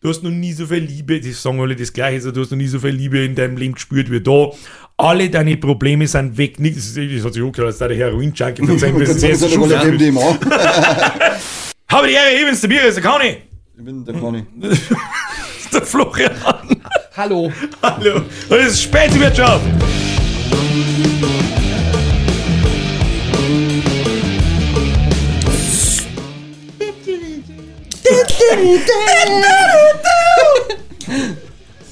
du hast noch nie so viel Liebe, die sagen alle das Gleiche, also du hast noch nie so viel Liebe in deinem Leben gespürt wie da. Alle deine Probleme sind weg. Nichts, das hat sich auch gehört, als da der Heroin-Junkie von seinem Das. MDMA. Habe die Ehre, eben der Bier ist der Kani. Ich bin der Conny. Der Florian. Hallo. Hallo. Und es ist späte Wirtschaft.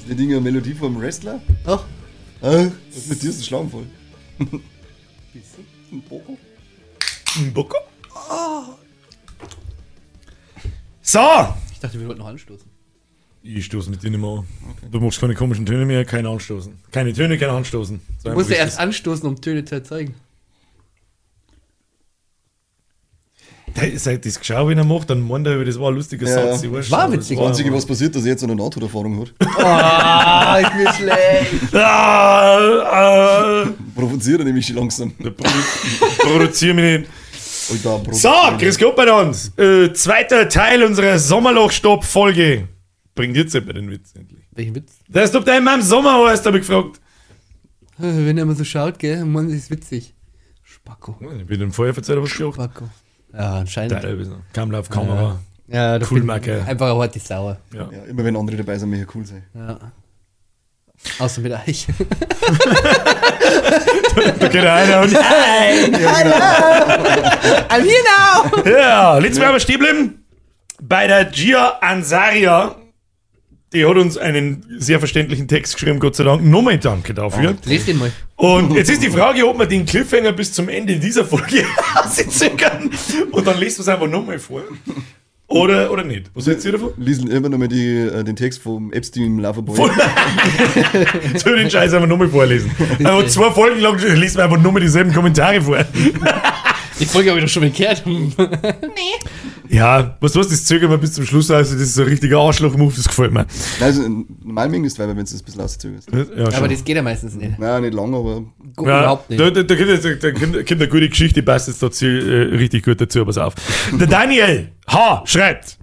Ist die Dinge eine Melodie vom Wrestler? Ach. Äh, was mit dir ist ein Schlammvoll. Ein Boko? Ein Boko. So. Ich dachte, wir wollten noch anstoßen. Ich stoße mit dir nicht mehr an. Du machst keine komischen Töne mehr, kein Anstoßen. Keine Töne, kein Anstoßen. So Du musst ja erst anstoßen, um Töne zu erzeugen. Das. Seit das geschaut, wenn er macht, dann meint er, das war ein lustiger Ja. Satz. Ich War witzig. das Das Einzige, was passiert, dass er jetzt eine Nahtoderfahrung hat. Ah, ich bin schlecht. Ah, Provoziert er nämlich schon langsam. Produziere mich nicht. Alter, So, grüß Gott bei uns. Äh, zweiter Teil unserer Sommerloch-Stopp-Folge. Bringt jetzt jemand den Witz endlich. Welchen Witz? Der ist, ob der in meinem Sommer heißt, habe ich gefragt. Wenn er immer so schaut, gell? Mann, das ist witzig. Spacko. Ich bin im Feuer was ich gemacht Spacko. Ja, anscheinend. Kamera auf Kamera. Ja, Cool, bin Macke. einfach eine harte Sauer. Ja. Ja, immer wenn andere dabei sind, möchte ich cool sein. Ja. Außer mit euch. Da geht einer und I'm here now! Ja, letztes Mal aber stehen bleiben bei der Gia Ansaria. Die hat uns einen sehr verständlichen Text geschrieben, Gott sei Dank. Nochmal danke dafür. Lest den mal. Und jetzt ist die Frage, ob wir den Cliffhanger bis zum Ende dieser Folge auszögern und dann lest du es einfach nochmal vor. Oder, oder nicht. Was hältst du davon? Lesen immer noch mal die, äh, den Text vom Epstein Loverboy. So den Scheiß einfach nochmal vorlesen. Aber zwei Folgen lang lesen wir einfach nochmal dieselben Kommentare vor. Die Folge habe ich doch schon mal gehört. Ja, was du hast, das zögern wir bis zum Schluss aus. Das ist so ein richtiger Arschloch-Move, das gefällt mir. Also, normal mögen es weil wenn du das ein bisschen auszögerst. Ja, Aber schon. das geht ja meistens nicht. Nein, nicht lang, aber Ja, überhaupt nicht. Da, da, da, da, kommt- eine gute Geschichte, die passt jetzt dazu äh, richtig gut dazu, pass auf. Der Daniel H. schreibt,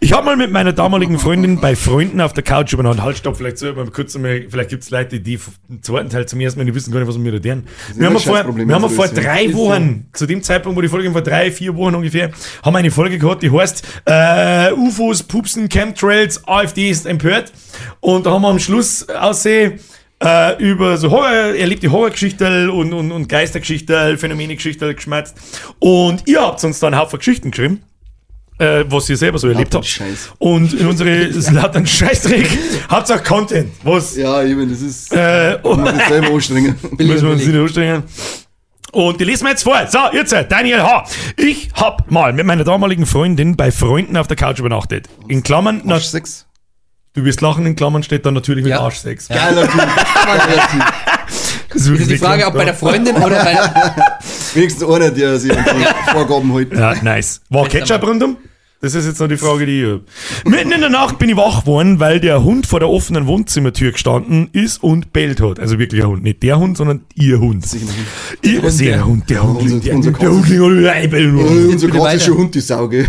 ich habe mal mit meiner damaligen Freundin bei Freunden auf der Couch übereinander, halt stopp, vielleicht so, kurz einmal, vielleicht gibt es Leute, die den zweiten Teil zum ersten Mal nicht wissen gar nicht, was wir da tun. Wir haben vor, Scheißprobleme, wir haben vor drei Ist so. Wochen, zu dem Zeitpunkt, wo die Folge vor drei, vier Wochen ungefähr, haben wir eine Folge gehabt, die heißt äh, UFOs, Pupsen, Chemtrails, AfD ist empört. Und da haben wir am Schluss aussehen, äh, über so Horror, erlebte Horrorgeschichten und, und, und Geistergeschichten, Phänomene-Geschichten geschmatzt. Und ihr habt uns dann einen Haufen Geschichten geschrieben. Äh, was ihr selber so erlebt habt. Scheiß. Und in unsere lauter Scheißdreck habt ihr auch Content. Was? ja, ich meine, das ist. Äh, muss mich selber anstrengen. Müssen wir uns nicht anstrengen. Und die lesen wir jetzt vor. So, jetzt, Daniel H. Ich hab mal mit meiner damaligen Freundin bei Freunden auf der Couch übernachtet. In Klammern, na, Arsch 6. du wirst lachen, in Klammern steht dann natürlich mit Ja. Arschsex. Geiler Typ. Geiler Typ. Das Das ist die Frage, ob bei der Freundin oder bei. Wenigstens einer, der sich an die Vorgaben hält. Ja, nice. War Ketchup rundum? Das ist jetzt noch die Frage, die ich hab. Mitten in der Nacht bin ich wach geworden, weil der Hund vor der offenen Wohnzimmertür gestanden ist und bellt hat. Also wirklich ein Hund. Nicht der Hund, sondern ihr Hund. Ihr, also der Hund, der Hund, Unser- der, unser der Hund, der Hund, der Hund, der Hund, Hund, die Sauge.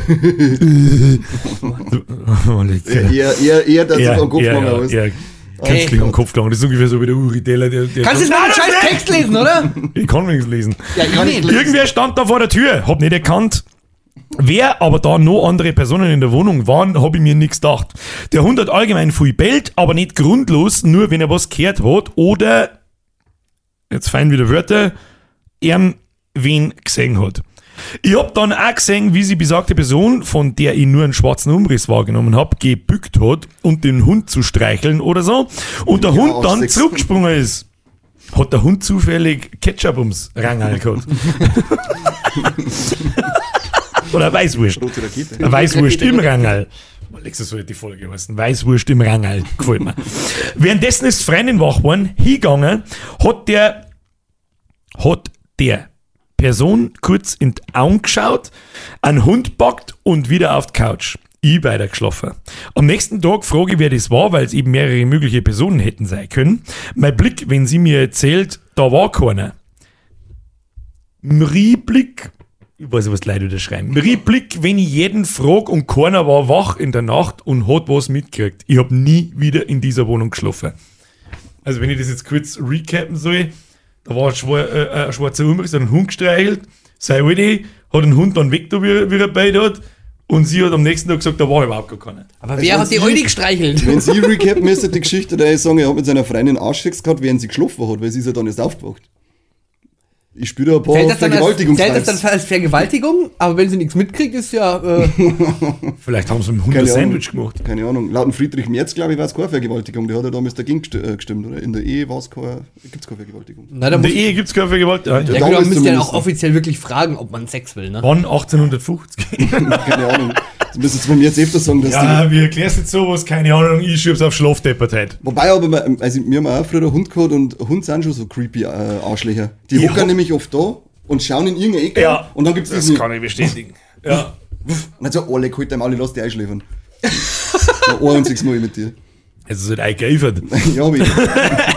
Eher, eher, eher dazu Ja, am Kopf machen. Künstlich am Kopf gegangen. Das ist ungefähr so wie der Uri Teller. Der, der Kannst du jetzt mal den scheiß Text lesen, oder? Ich kann wenigstens lesen. Ja, ich nicht. Irgendwer stand da vor der Tür, hab nicht erkannt. Wer aber da noch andere Personen in der Wohnung waren, hab ich mir nichts gedacht. Der Hund hat allgemein viel bellt, aber nicht grundlos, nur wenn er was gehört hat oder, jetzt fein wieder Wörter, er wen gesehen hat. Ich hab dann auch gesehen, wie sie besagte Person, von der ich nur einen schwarzen Umriss wahrgenommen hab, gebückt hat, um den Hund zu streicheln oder so. Und der Ja, Hund dann zurückgesprungen ist. Hat der Hund zufällig Ketchup ums Rangal gehabt? Oder Weißwurst? Weißwurst im Rangal. Alexa soll die Folge heißen. Weißwurst im Rangal. Gefällt mir. Währenddessen ist Freundin wach geworden, hingegangen, hat der, hat der Person kurz in die Augen geschaut, einen Hund packt und wieder auf die Couch. Ich weiter geschlafen. Am nächsten Tag frage ich, wer das war, weil es eben mehrere mögliche Personen hätten sein können. Mein Blick, wenn sie mir erzählt, da war keiner. Mri-Blick ich weiß nicht, was die Leute wieder schreiben. Replik, wenn ich jeden frag und keiner war wach in der Nacht und hat was mitgekriegt. Ich habe nie wieder in dieser Wohnung geschlafen. Also wenn ich das jetzt kurz recappen soll, da war ein, schwar, äh, ein schwarzer Umriss, hat einen Hund gestreichelt, sei Alte hat den Hund dann weg, da, wie, wie er bei hat, und sie hat am nächsten Tag gesagt, da war überhaupt gar keiner. Aber Also wer hat die Sie- Eule gestreichelt? Wenn sie recappen müsste, die Geschichte, da ich sagen, er hat mit seiner Freundin Arschsex gehabt, während sie geschlafen hat, weil sie ist ja dann erst aufgewacht. Ich spüre da ein paar Zählt das, dann als, zählt das dann als Vergewaltigung? Aber wenn sie nichts mitkriegt, ist ja. Äh, Vielleicht haben sie mit dem Hund ein. Sandwich gemacht. Keine Ahnung. Laut dem Friedrich Merz, glaube ich, war es keine Vergewaltigung. Der hat ja damals dagegen äh, gestimmt, oder? In der Ehe war es keine, gibt es keine Vergewaltigung. da In der Ehe gibt es keine Vergewaltigung. ja, Ja, man müsste ja auch offiziell wirklich fragen, ob man Sex will, ne? Wann 1850? Keine Ahnung. Das müssen jetzt beim jetzt öfter sagen, dass die. ja, wie erklärst du jetzt sowas? Keine Ahnung, ich schieb's auf Schlafdeppert heute. Wobei aber, wir- also wir haben auch früher einen Hund gehabt und Hunde sind schon so creepy äh, Arschlöcher. Die Ja. hocken nämlich oft da und schauen in irgendeine Ecke Ja, und dann gibt es das diesen. kann ich bestätigen. Ja. Und dann so, leck, halt dem alle, lass die einschläfern. Ein einziges Mal mit dir. Also sind eingeeifert. ja, hab ich.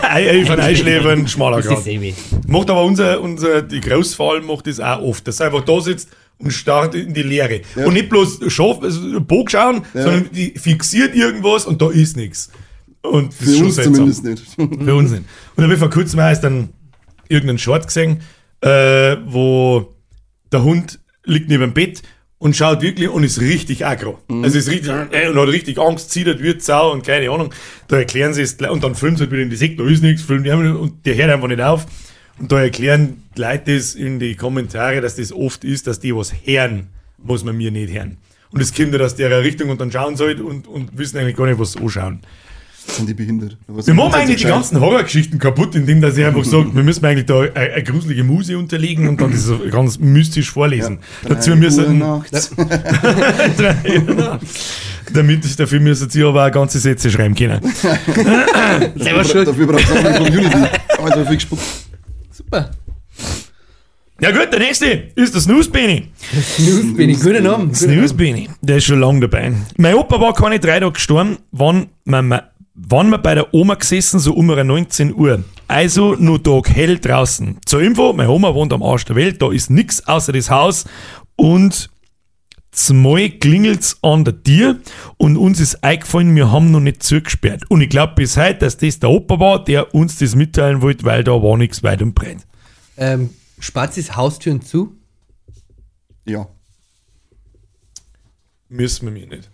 Eifern, einschläfern, schmaler Das ist Grad. Macht aber unser, unser die Großfall macht das auch oft, dass er einfach da sitzt und starrt in die Leere. Ja. Und nicht bloß schaff, also Bog schauen, sondern die fixiert irgendwas und da ist nichts. Und das ist Für uns seltsam. zumindest nicht. Für uns nicht. Und dann habe ich vor kurzem erst dann irgendeinen Short gesehen, äh, wo der Hund liegt neben dem Bett und schaut wirklich und ist richtig aggro. Also ist richtig, äh, und hat richtig Angst, zittert, wird Sau und keine Ahnung. Da erklären sie es und dann filmen sie halt wieder in die Sekte, da ist nichts, filmen die und der hört einfach nicht auf. Und da erklären Leute das in die Kommentare, dass das oft ist, dass die was hören, was man mir nicht hören. Und es kommt ja aus der Richtung und dann schauen sie halt und, und wissen eigentlich gar nicht, was sie anschauen. Sind die behindert? Was Wir machen eigentlich die ganzen Horrorgeschichten kaputt, indem dass ich einfach sage, wir müssen eigentlich da eine, eine gruselige Muse unterlegen und dann das ganz mystisch vorlesen. Dazu Drei müssen, Uhr nachts. damit, dafür müssen sie aber auch ganze Sätze schreiben können. Dafür braucht es auch eine Community. Also viel gespuckt. Super. Ja gut, der nächste ist der Snooze Benny. Snooze, ich. Guten Abend. Snooze Benny, der ist schon lange dabei. Mein Opa war keine drei Tage gestorben, wann wir, wann wir bei der Oma gesessen, so um 19 Uhr. Also nur Tag hell draußen. Zur Info, meine Oma wohnt am Arsch der Welt, da ist nix außer das Haus und zumal klingelt's an der Tür und uns ist eingefallen, wir haben noch nicht zugesperrt. Und ich glaube bis heute, dass das der Opa war, der uns das mitteilen wollte, weil da war nichts weit und breit. Ähm, Spazis Haustüren zu? Ja. Müssen wir mir nicht.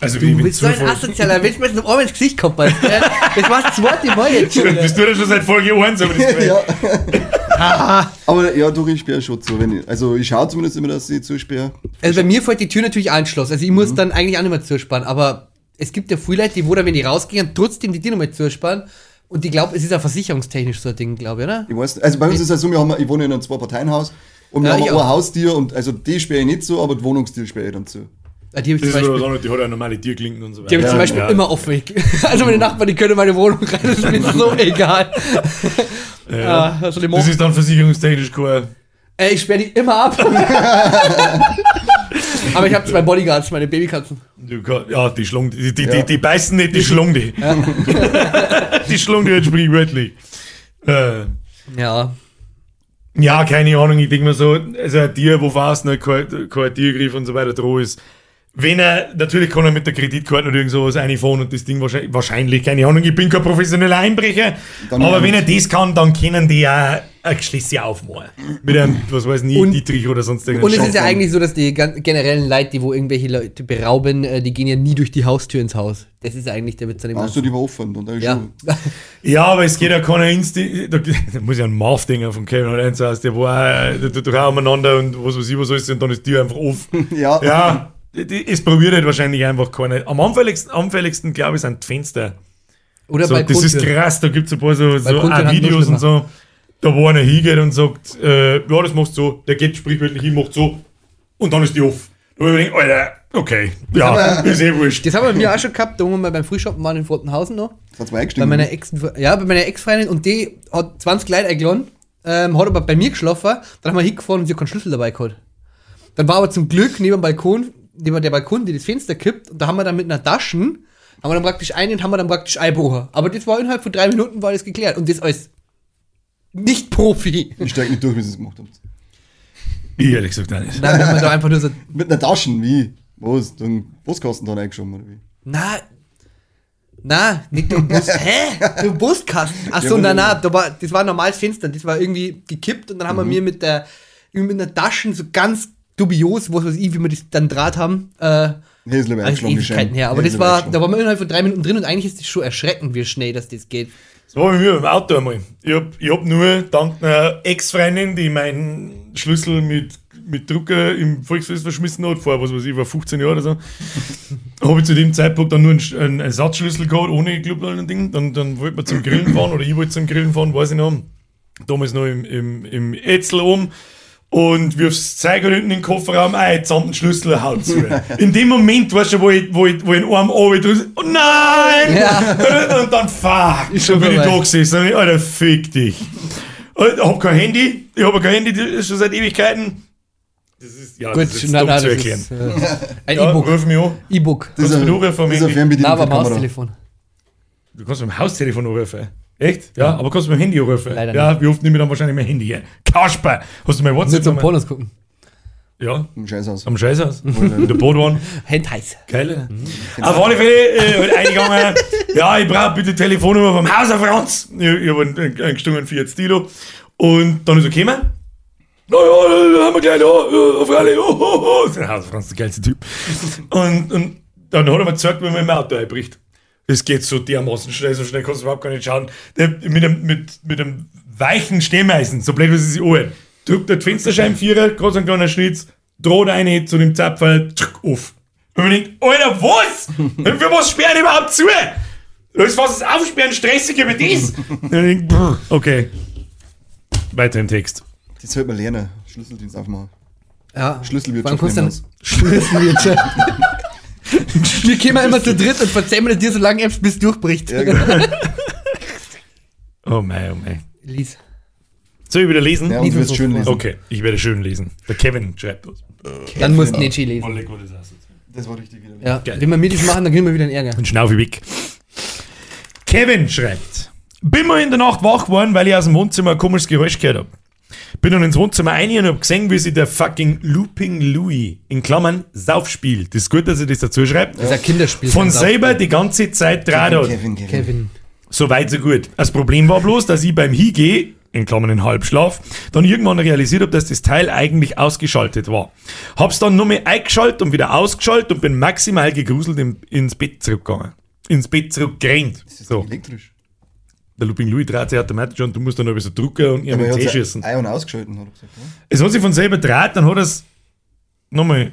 Also Du wie bist so ein asozialer Mensch, mit einem Ohr ins Gesicht kommt. Das war das zweite Mal jetzt schon. Bist du da schon seit Folge 1, aber das ja. Aber ja, doch, ich sperre schon zu. Wenn ich, also ich schaue zumindest immer, dass ich zusperre. Also bei mir fällt die Tür natürlich einschlossen. Also ich Mhm. muss dann eigentlich auch nicht mehr zuspannen. Aber es gibt ja viele Leute, die, wo dann, wenn die rausgehen, trotzdem die Tür nochmal zuspannen. Und die glauben, es ist ja versicherungstechnisch so ein Ding, glaube ich, oder? Ich weiß nicht. Also bei uns ist es halt so, wir haben, ich wohne in einem Zwei-Parteien-Haus und wir Ja, haben ich ein auch. Haustier und also die sperre ich nicht so, aber die Wohnungstür sperre ich dann zu. Ah, Die habe ich Das zum Beispiel, anderes, die hat ja normale Tierklinken und so weiter. die hab ich zum Ja, Beispiel ja. immer offen. Also meine Nachbarn, die können in meine Wohnung rein, das ist mir so egal. Ah, also Das ist dann versicherungstechnisch kein. Ey, ich sperre die immer ab. Aber ich habe zwei Bodyguards, meine Babykatzen. Ja, die schlungen, die, die, Ja. die, die beißen nicht, die schlungen die. die schlungen die jetzt sprichwörtlich. Äh, Ja. ja, keine Ahnung, ich denke mir so, also ein Tier, wo fast nicht kein, kein Tiergriff und so weiter droh ist. Wenn er, natürlich kann er mit der Kreditkarte oder irgend sowas reinfahren und das Ding wahrscheinlich, wahrscheinlich, keine Ahnung, ich bin kein professioneller Einbrecher, Dann aber wenn er das kann, dann können die ja ein Geschlüsschen aufmachen. Mit einem, was weiß ich, Und- Dietrich oder sonst irgendwas. Und es ist ja eigentlich so, dass die generellen Leute, die wo irgendwelche Leute berauben, äh, die gehen ja nie durch die Haustür ins Haus. Das ist eigentlich der Witz an dem Hast du die war offen und dann Ja. schon. Ja, aber es geht ja keiner Insti. Da, da muss ja ein Marv-Dinger von Kevin oder eins heißt, der war äh, da- da- da umeinander und was weiß ich, was alles und dann ist die einfach offen. Ja. Ja, es probiert halt wahrscheinlich einfach keiner. Am anfälligsten, anfälligsten glaube ich, sind die Fenster. Oder So, das ist krass, da gibt es ein paar so, so Videos und so. Da wo einer hingeht und sagt, äh, ja, das machst du so, der geht sprichwörtlich hin, macht so und dann ist die off. Da ich mir gedacht, Alter, okay, ja, ist eh wurscht. Das haben wir mir auch schon gehabt, da wo wir mal beim Frühshoppen waren in Fortenhausen noch. Das hat zwei Bei meiner Ex, ja, bei meiner Ex-Freundin und die hat 20 Leute eingeladen, ähm, hat aber bei mir geschlafen, dann haben wir hingefahren und sie hat keinen Schlüssel dabei gehabt. Dann war aber zum Glück neben dem Balkon, neben der Balkon, die das Fenster kippt und da haben wir dann mit einer Taschen, haben wir dann praktisch einen und haben wir dann praktisch einbrochen. Aber das war innerhalb von drei Minuten war das geklärt und das als nicht Profi. Ich steig nicht durch, wie sie es gemacht haben. Ich ehrlich gesagt auch nicht. Nein, wenn man da einfach nur so. Mit einer Taschen, wie? Was? Du einen Buskasten da reingeschoben, oder wie? Na, na, nicht der Bus. Hä? Der Buskasten. Achso, Ja, nein, nein, da war, das war ein normales Fenster. Das war irgendwie gekippt und dann haben wir mir mit der, irgendwie mit einer Taschen so ganz dubios, was weiß ich, wie wir das dann Draht haben, äh, Häsle also Ewigkeiten her. Aber das war, da waren wir innerhalb von drei Minuten drin und eigentlich ist das schon erschreckend, wie schnell das, das geht. Das war bei mir im Auto einmal. Ich hab, ich hab nur dank einer Ex-Freundin, die meinen Schlüssel mit, mit Drucker im Volksfest verschmissen hat, vor was weiß ich, war 15 Jahren oder so, habe ich zu dem Zeitpunkt dann nur einen, einen Ersatzschlüssel gehabt, ohne Club und Ding. Dann, dann wollten wir zum Grillen fahren oder ich wollte zum Grillen fahren, weiß ich noch. Damals noch im, im, im Etzel oben. Und wirfst hinten in den Kofferraum ein, zusammen den Schlüssel haut zu. In dem Moment, weißt du, wo ich, wo ich, wo ich einen Arm oben drücke, oh nein! Ja. Und dann fuck, Ist so schon bin ich da gesessen. Alter, fick dich. Ich hab kein Handy, ich hab kein Handy, das ist schon seit Ewigkeiten. Das ist, ja, Gut, das ist nein, nein, zu erklären. ist äh, ein ja, E-Book. ruf mich an. E-Book. Das ist du ein, am das ist Handy? Fernbedienung Na, aber. Maustelefon. Du kannst mit dem Haustelefon anrufen. Echt? Ja, aber kannst du mit dem Handy anrufen? Leider ja, wie oft nehme ich dann wahrscheinlich mein Handy? her? Kasper! Hast du mein WhatsApp? Nicht zum? Pornos gucken. Ja, Scheiß aus. am Scheißhaus. In der Bodwan. Handheiß. Geil. Auf alle Fälle äh, eingegangen. ja, ich brauche bitte die Telefonnummer vom Hauser Franz. Ich, ich habe einen, einen, gestungen Fiat Stilo. Und dann ist er gekommen. Na ja, da haben wir gleich da, äh, auf alle. Oh, oh, oh. Der Hauser Franz, der geilste Typ. Und, und dann hat er mir gezeigt, wie man im Auto einbricht. Das geht so dermaßen schnell, so schnell kannst du überhaupt gar nicht schauen. Der, mit, einem, mit, mit einem weichen Stehmeisen, so blöd wie sie sich anhört, drückt der die Fensterscheibenvierer, gerade so ein kleiner Schnitz, droht eine zu dem Zapfel, tschick, auf. Und man denkt, Alter, was? Für was sperren die überhaupt zu? Da ist was das Aufsperren stressiger wie das. Und ich denk, brr, okay. Weiter im Text. Das sollte man lernen. Schlüsseldienst aufmachen. Ja. Schlüsselwirtschaft Schlüsselwirtschaft. Wir kommen immer zu dritt und verzählen dir so lange Apps, bis es durchbricht. Ja, genau. Oh mein, oh mein. Lies. Soll ich wieder lesen? Ja, und du wirst schön lesen. Okay, ich werde schön lesen. Der Kevin schreibt das. Dann musst du Nietzsche lesen. Alle gute Sachen. Das war richtig wieder. Ja. Geil. Wenn wir mit das machen, dann kriegen wir wieder einen Ärger. Und Schnaufi weg. Kevin schreibt: Bin mal in der Nacht wach geworden, weil ich aus dem Wohnzimmer ein komisches Geräusch gehört habe. Bin dann ins Wohnzimmer rein und hab gesehen, wie sich der fucking Looping Louis in Klammern Saufspiel, das ist gut, dass er das dazu schreibt, Das ist ein Kinderspiel. von selber die ganze Zeit draht hat. Kevin, Kevin. Kevin. So weit, so gut. Das Problem war bloß, dass ich beim Hingeh, in Klammern in Halbschlaf, dann irgendwann realisiert habe, dass das Teil eigentlich ausgeschaltet war. Hab's dann nur mehr eingeschaltet und wieder ausgeschaltet und bin maximal gegruselt im, ins Bett zurückgegangen. Ins Bett zurückgerannt. Das ist So. elektrisch. Der Looping Louis dreht sich automatisch und du musst dann noch ein bisschen drücken und irgendwie er Tee hat schießen. Ei und ausgeschalten, hat er gesagt. Ja? Es hat sich von selber dreht, dann hat er es nochmal.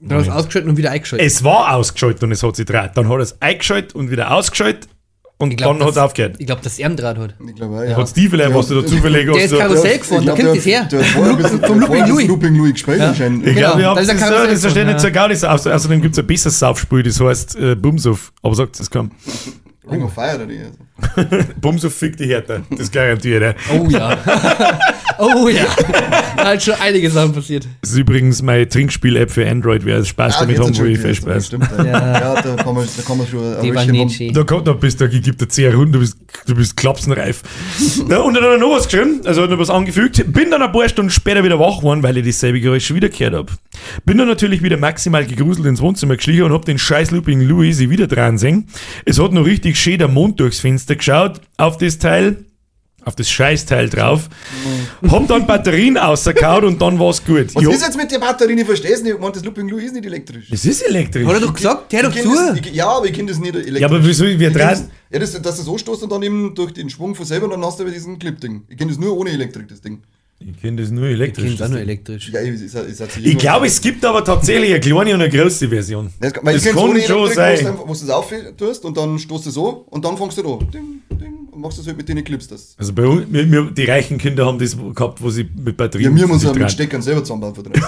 Dann hast du ausgeschaltet und wieder eingeschaltet. Es war ausgeschaltet und es hat sich dreht. Dann hat er es eingeschaltet und wieder ausgeschaltet und Ich glaub, dann hat es das- aufgehört. Ich glaube, dass er einen Draht hat. Ich glaube auch, ja. Hat's die vielleicht, Ja. was du da zufällig Der ist hast? Karussell gefahren, da kommt das her. Hat ein Vom hat Looping Louis. Looping Louis gespielt anscheinend. Ich glaube, Genau, ja, das, ein ist, Karussell das versteht gefahren, nicht so gar nicht. Außer, außerdem gibt es ein besseres Saufspiel, das heißt äh, Bumsuff. Aber sagt es kaum. Ring of Fire oder die. Also. Bumsuff fickt die Härte. Das garantiert. Ja. Oh ja. oh ja. Da hat schon einige Sachen passiert. Das ist übrigens meine Trinkspiel-App für Android. Wer Spaß damit jetzt haben, wo ich viel Spaß. Stimmt, ja. ja. da kann man, da kann man schon ein Die war nicht haben. Da kommt da bist du, gibt der 10 Runden, du bist, du bist klapsenreif. ja, und dann hat er noch was geschrieben, also hat er was angefügt. Bin dann ein paar Stunden später wieder wach geworden, weil ich dasselbe Geräusch schon wieder gehört habe. Bin dann natürlich wieder maximal gegruselt ins Wohnzimmer geschlichen und hab den scheiß Looping Louis sie wieder dran sehen. Es hat noch richtig schön der Mond durchs Fenster geschaut auf das Teil. Auf das Scheißteil drauf. Hab dann Batterien ausgekaut und dann war's gut. Was Ich ist jetzt mit der Batterie? Ich verstehe es nicht. Ich meine, das Looping Louis ist nicht elektrisch. Das ist elektrisch. Hat er doch gesagt, der doch kenn das, zu. ich, ja, aber ich kenne das nicht elektrisch. Ja, aber wieso? Wir drehen. das, ja, das, dass du so stoßt und dann eben durch den Schwung von selber und dann hast du aber diesen Clip-Ding. Ich kenne das nur ohne Elektrik, das Ding. Ich kenne das nur Ich elektrisch. kenne auch nur elektrisch. Ja, ich, ich, ich, ich, Ich glaube, es gibt aber tatsächlich eine kleine und eine große Version. Das, weil Das ich kann ohne schon Elektrik, sein. Wo du einfach- wo du es auf tust und dann stoßt du so und dann fängst du da. Ding, ding, und machst das halt mit den Clips. Das. Also bei uns, wir, wir, die reichen Kinder haben das gehabt, wo sie mit Batterien. Ja, wir müssen sich ja mit. Steckern selber zusammenbauen. drin.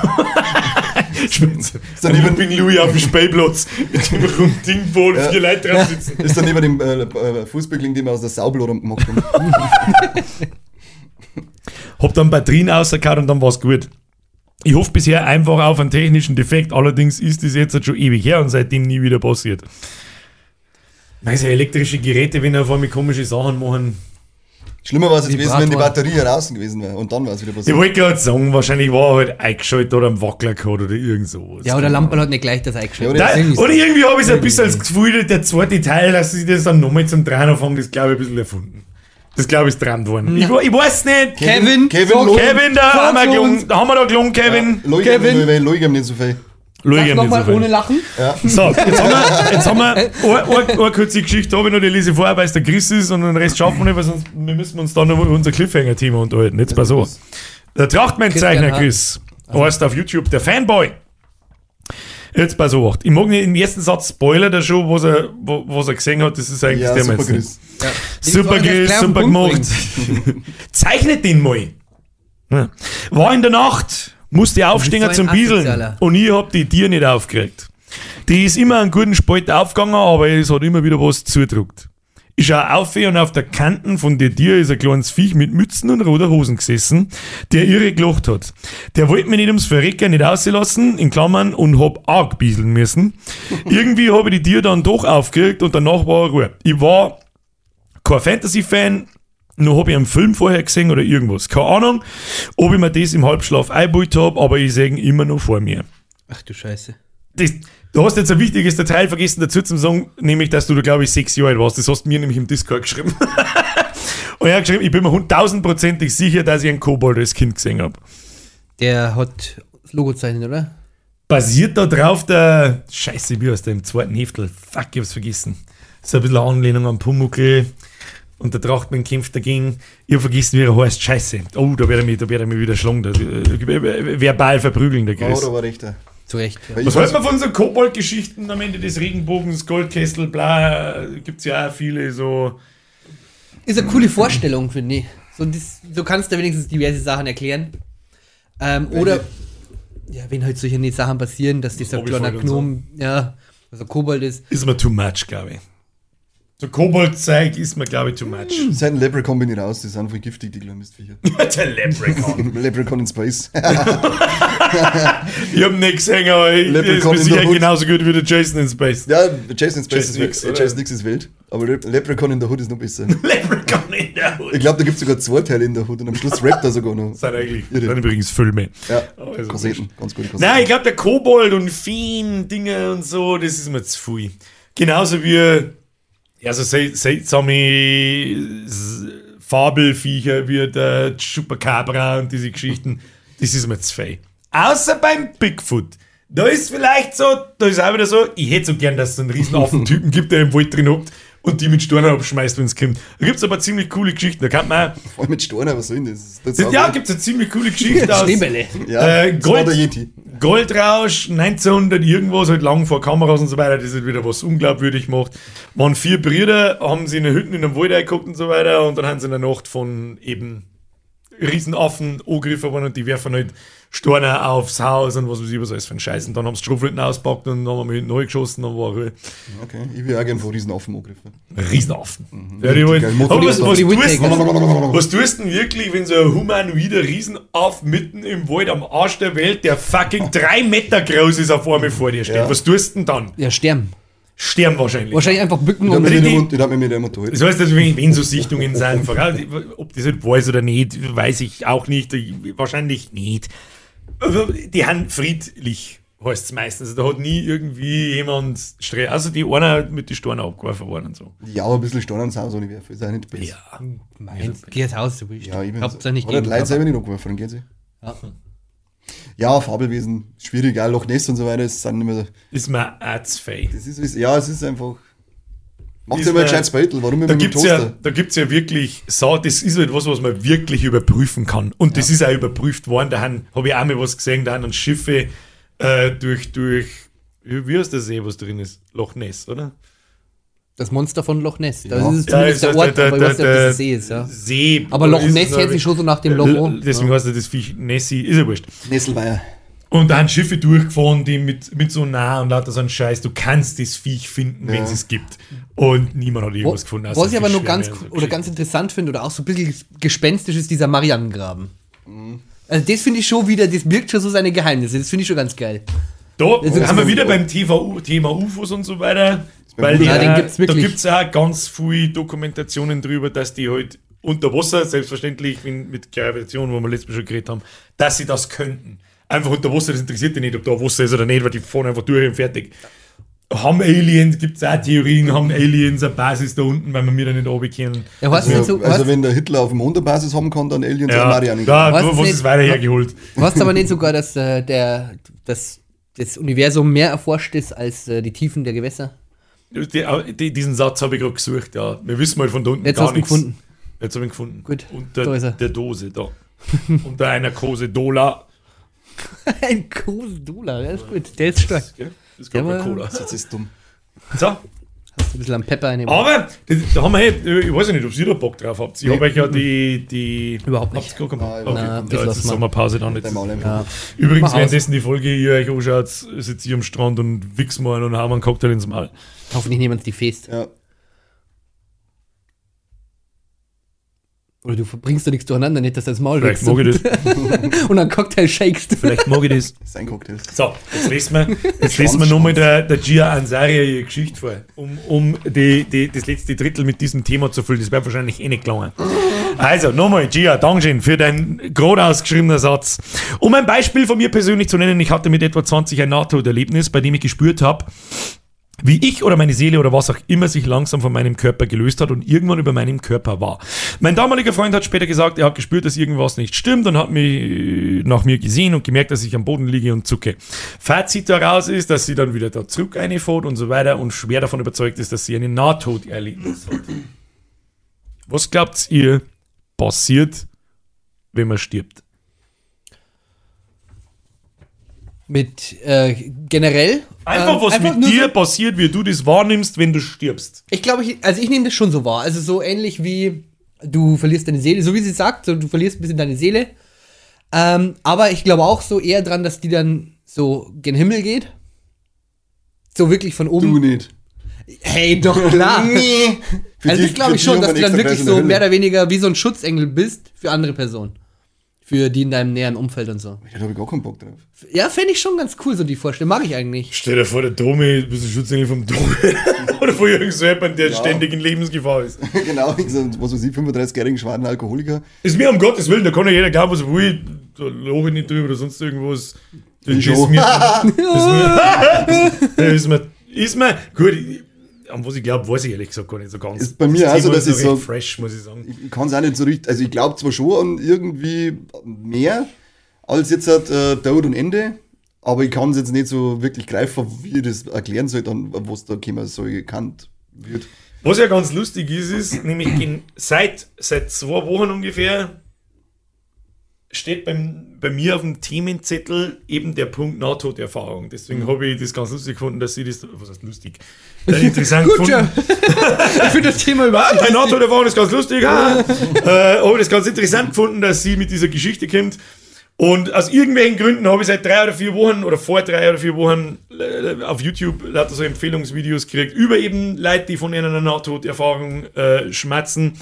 Spitze. dann Dann eben- bin Louis auf dem Spielplatz mit dem runden Ding, wo Ja. vier Leute dran sitzen. ist dann neben dem äh, äh, Fußballkling, den wir aus der Saublade gemacht haben. Hab dann Batterien rausgekaut und dann war's gut. Ich hoffe bisher einfach auf einen technischen Defekt, allerdings ist das jetzt halt schon ewig her und seitdem nie wieder passiert. So elektrische Geräte, wenn auf einmal komische Sachen machen, Schlimmer war es jetzt gewesen, wenn die. Batterie draußen gewesen wäre. Und dann war es wieder Ich passiert. wollte gerade sagen, wahrscheinlich war er halt eingeschaltet oder am Wackler gehabt oder irgend sowas. Ja, oder Lampen hat nicht gleich das eingeschaltet. Ja, Da, oder irgendwie habe ich so ein bisschen das Gefühl, der zweite Teil, dass sie das dann nochmal zum Drehen anfangen, das glaube ich ein bisschen erfunden. Das glaube ich ist dran worden. Ich, ich weiß nicht. Kevin, Kevin, Lo- Kevin, da haben wir, gelungen, da haben wir da gelungen, Kevin. Leute, Kevin. Leute haben nicht so viel. Schau Sag nochmal ohne Lachen. So, jetzt haben wir, jetzt haben wir eine, eine, eine kurze Geschichte, habe ich noch, die lese ich vor, weil es der Chris ist und den Rest schaffen wir nicht, weil sonst wir müssen uns dann noch über unser Cliffhanger-Thema unterhalten. Jetzt pass auf. Der Trachtmann-Zeichner Chris, heißt auf YouTube der Fanboy. Jetzt pass auf. Ich mag nicht im ersten Satz Spoiler der Show, was er, wo- was er gesehen hat, das ist eigentlich Ja, der super. Chris. Super Die sollen Chris, super gemacht. Zeichnet den mal. Ja. War in der Nacht, musste aufstehen so zum Bieseln und ich hab die Tier nicht aufgeregt. Die ist immer einen guten Spalt aufgegangen, aber es hat immer wieder was zudruckt. Ich schau auf und auf der Kanten von der Tier ist ein kleines Viech mit Mützen und roter Hosen gesessen, der irre gelacht hat. Der wollte mich nicht ums Verrecken nicht auslassen, in Klammern, und hab arg bieseln müssen. Irgendwie habe ich die Tier dann doch aufgeregt und danach war Ruhe. Ich war kein Fantasy-Fan, nur habe ich einen Film vorher gesehen oder irgendwas. Keine Ahnung, ob ich mir das im Halbschlaf eingebaut habe, aber ich sehe ihn immer noch vor mir. Ach du Scheiße. Das, du hast jetzt ein wichtiges Detail vergessen dazu zu sagen, nämlich, dass du da, glaube ich, sechs Jahre alt warst. Das hast du mir nämlich im Discord geschrieben. Und er hat geschrieben, ich bin mir tausendprozentig sicher, dass ich einen Kobold als Kind gesehen habe. Der hat das Logo zeichnet, oder? Basiert da drauf der. Scheiße, wie heißt der im zweiten Heftel? Fuck, ich hab's vergessen. So ein bisschen eine Anlehnung an Pumuckl. Und der Trachtmann kämpft dagegen. Ich hab vergessen, wie er heißt. Scheiße. Oh, da werde ich mich, da werde ich mich wieder schlagen. Da, äh, verbal verprügeln, der Oh, Chris. da war recht. Zu Recht. Ja. Was halten weiß- wir von so Kobold-Geschichten am Ende des Regenbogens, Goldkessel, bla? Gibt's ja auch viele so. Ist eine coole Vorstellung, finde ich. So, das, du kannst da wenigstens diverse Sachen erklären. Ähm, oder, ja, wenn halt solche Sachen passieren, dass dieser kleine und so. Ja, also Kobold ist. Ist mir too much, glaube ich. So Kobold-Zeug ist mir, glaube ich, too much. Seit ein Leprechaun bin ich raus, die sind voll giftig, die kleinen Mistviecher. der Leprechaun. Leprechaun in Space. Ich hab nicht gesehen, aber ich, ist Leprechaun der sicher Hood. genauso gut wie der Jason in Space. ja, Jason in Space Jason ist, Nix, Jason Nix ist wild, aber Le Leprechaun in der Hood ist noch besser. Leprechaun in der Hut. Ich glaube, da gibt es sogar zwei Teile in der Hood und am Schluss rappt er sogar noch. Sind eigentlich Irre. sind übrigens Filme. Ja, Also, Kassetten, ganz gute Kassetten. Nein, ich glaube, der Kobold und Feen, Dinge und so, das ist mir zu viel. Genauso wie, ja, so sel- seltsame Fabelviecher wie der Chupacabra und diese Geschichten, das ist mir zu viel. Außer beim Bigfoot. Da ist vielleicht so, da ist auch wieder so, ich hätte so gern, dass es einen riesen Affentypen gibt, der im Wald drin hockt und die mit Steinen abschmeißt, wenn es kommt. Da gibt es aber ziemlich coole Geschichten. Da kann man Vor allem mit Steinen, was soll denn das? das ja, gibt es eine ziemlich coole Geschichte aus. Schneebälle. ja, äh, Gold-. Goldrausch 1900 irgendwas, halt lang vor Kameras und so weiter, das hat wieder was unglaubwürdig gemacht. Waren vier Brüder, haben sie in der Hütten in einem Wald eingeguckt und so weiter und dann haben sie in der Nacht von eben Riesenaffen angegriffen worden und die werfen halt Steine aufs Haus und was weiß ich, was alles für ein Scheiß. Und dann haben sie Schrotflinten ausgepackt und dann haben wir neu geschossen und war Ruhe. Okay, ich will auch gerne vor diesen Affen angegriffen. Riesenaffen. Ja, die wollen, aber was, was, tust, was tust denn wirklich, wenn so ein humanoider Riesenaff mitten im Wald am Arsch der Welt, der fucking drei Meter groß ist, auf einmal vor dir steht? Ja. Was tust denn dann? Ja, sterben. Sterben wahrscheinlich. Wahrscheinlich einfach bücken und die- mit hab mich mit dem unterhalten. Das heißt, dass wenn, wenn so Sichtungen sind, ob das halt weiß oder nicht, weiß ich auch nicht. Wahrscheinlich nicht. Aber die haben friedlich, heißt es meistens. Also da hat nie irgendwie jemand Stress. Also die einer mit den Steinen abgeworfen worden und so. Ja, aber ein bisschen Steine ans Haus werfen, ist auch nicht besser. Ja. Meins, geh jetzt Haus, du willst. Ja, ich bin Hab's ja nicht Hat die Leute selber nicht angeworfen, dann geht sie. Ja. Ja, Fabelwesen, schwierig, auch Loch Ness und so weiter, es sind immer, das Ist mir zu fei. ist, es- ja, es ist einfach, macht ja mal ein gescheites Beutel, warum immer Da gibt's ja, da gibt's ja wirklich, so, das ist etwas, was man wirklich überprüfen kann. Und das ist auch überprüft worden. Da habe ich auch mal was gesehen, da haben Schiffe äh, durch, durch, wie wie heißt der See, was drin ist? Loch Ness, oder? Das Monster von Loch Ness. Das Ja. ist zumindest der Ort, aber ich weiß nicht, ob das See ist, ja. See. Aber Loch ist Ness es, hört sich schon so nach dem Loch an. Deswegen heißt er das Viech Nessie, ist ja wurscht. Nesselweiher. Und da haben Schiffe durchgefahren, die mit, mit so nah und lauter so ein Scheiß, du kannst das Viech finden, wenn Ja. es es gibt. Und niemand hat Wo, irgendwas gefunden. außer was ich aber nur ganz, so oder ganz interessant finde oder auch so ein bisschen gespenstisch ist dieser Marianengraben. Mhm. Also das finde ich schon wieder, das birgt schon so seine Geheimnisse. Das finde ich schon ganz geil. Da ist haben wir es- wieder beim TV, Thema UFOs und so weiter. Weil die, Ja, den auch- gibt's da gibt es auch ganz viele Dokumentationen drüber, dass die halt unter Wasser, selbstverständlich mit Gravitation, wo wir letztes Mal schon geredet haben, dass sie das könnten. Einfach unter Wasser, das interessiert dich nicht, ob da Wasser ist oder nicht, weil die fahren einfach durch und fertig. Haben Aliens, gibt es auch Theorien, haben Aliens eine Basis da unten, weil wir mir da nicht runterkommen. Ja, Ja, nicht so, also wenn der Hitler auf dem Monderbasis haben kann, dann Aliens Ja, ja, Marianne. da, du, nicht- ist weiter hergeholt. weißt du aber nicht sogar, dass äh, der, das, das Universum mehr erforscht ist als äh, die Tiefen der Gewässer? Die, die, diesen Satz habe ich gerade gesucht, ja. Wir wissen halt von da unten Jetzt gar hast nichts. gefunden. Jetzt habe ich ihn gefunden. Gut, Unter da ist er. der Dose, da. Unter einer Kose Dola. Ein großer Dollar, der ist gut, der ist stark. Gell? Das ist aber- Coca-Cola. Das ist dumm. So, Hast du ein bisschen am Pepper in dem aber das, da haben wir, hey, ich weiß nicht, ob ihr da Bock drauf habt. Ich Nee. habe euch ja die. die Überhaupt nicht. Habt ihr gar keinen Nein, Okay, ja, jetzt. Sommerpause dann jetzt. Ja. Übrigens, währenddessen die Folge ihr euch anschaut, sitzt ihr am Strand und wichsen mal und haben einen Cocktail ins Maul. Hoffentlich niemand die fest. Ja. Oder du verbringst da nichts durcheinander, nicht, dass du das Maul Vielleicht mag ich das. und einen Cocktail shakest. Vielleicht mag ich das. Sein Cocktail. So, jetzt lesen wir, jetzt lesen wir nochmal der, der Gia Ansaria ihre Geschichte vor, um, um die, die, das letzte Drittel mit diesem Thema zu füllen. Das wäre wahrscheinlich eh nicht gelungen. Also, nochmal, Gia, Dankeschön für deinen gerade ausgeschriebenen Satz. Um ein Beispiel von mir persönlich zu nennen, ich hatte mit etwa 20 ein Nahtoderlebnis, bei dem ich gespürt habe, wie ich oder meine Seele oder was auch immer sich langsam von meinem Körper gelöst hat und irgendwann über meinem Körper war. Mein damaliger Freund hat später gesagt, er hat gespürt, dass irgendwas nicht stimmt und hat mich nach mir gesehen und gemerkt, dass ich am Boden liege und zucke. Fazit daraus ist, dass sie dann wieder da zurück reinfährt und so weiter und schwer davon überzeugt ist, dass sie eine Nahtoderlebnis hat. Was glaubt ihr passiert, wenn man stirbt? Mit äh, generell. Einfach ähm, was einfach mit dir So, passiert, wie du das wahrnimmst, wenn du stirbst. ich glaube, ich, also ich nehme das schon so wahr. Also so ähnlich wie du verlierst deine Seele, so wie sie sagt, so, du verlierst ein bisschen deine Seele. Ähm, aber ich glaube auch so eher dran, dass die dann so gen Himmel geht. So wirklich von oben. Du nicht. Hey, doch klar. Nee. Also das glaube ich schon, dass du dann wirklich so mehr oder weniger wie so ein Schutzengel bist für andere Personen. Für die in deinem näheren Umfeld und so. Da habe ich gar keinen Bock drauf. Ja, fände ich schon ganz cool, so die Vorstellung. Mag ich eigentlich. Stell dir vor, der Domi, du bist ein Schutzengel vom Domi. Oder von irgendjemandem, der Ja. ständig in Lebensgefahr ist. genau, ich sag, was weiß ich, 35-jährigen schwarzen Alkoholiker. Ist mir um Gottes Willen, da kann ja jeder glauben, was er will. Da loche ich nicht drüber oder sonst irgendwas. Das Ich ist schon. mir, das ist mir, das ist mir, ist mir, gut, ich- an was ich glaube, weiß ich ehrlich gesagt gar nicht so ganz. Ist bei mir Das also, dass ist ich sag- fresh, muss ich sagen. Ich kann es auch nicht so richtig, also ich glaube zwar schon an irgendwie mehr als jetzt halt, äh, Tod und Ende, aber ich kann es jetzt nicht so wirklich greifen, wie ich das erklären soll, dann, was da kommen soll, gekannt wird. Was ja ganz lustig ist, ist, nämlich in, seit, seit zwei Wochen ungefähr steht beim, bei mir auf dem Themenzettel eben der Punkt Nahtoderfahrung. Deswegen habe ich das ganz lustig gefunden, dass sie das, was heißt lustig, interessant Gut, gefunden. ich finde das Thema überhaupt Bei Nahtoderfahrung ist ganz lustig. Ah. äh, habe das ganz interessant gefunden, dass sie mit dieser Geschichte kommt. Und aus irgendwelchen Gründen habe ich seit drei oder vier Wochen oder vor drei oder vier Wochen äh, auf YouTube lauter so Empfehlungsvideos gekriegt über eben Leute, die von einer Nahtoderfahrung äh, schmatzen.